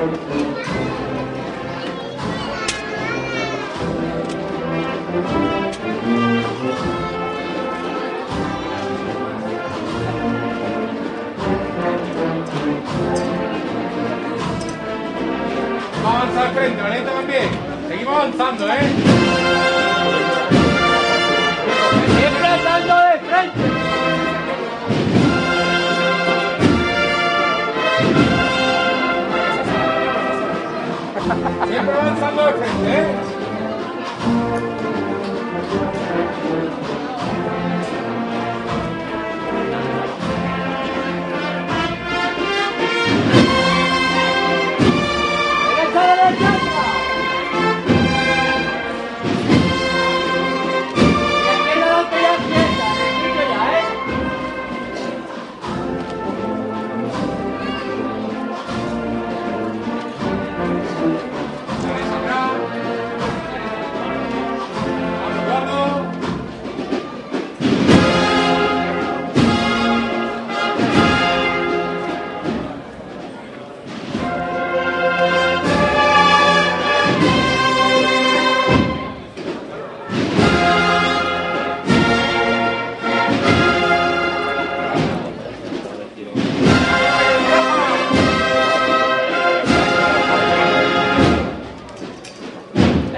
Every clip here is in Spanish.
Vamos a avanzar al frente, ¿vale? también. Seguimos avanzando, ¿eh? Siempre andando de frente. Siempre avanzando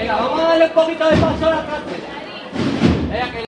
Venga, vamos a darle un poquito de paso a la.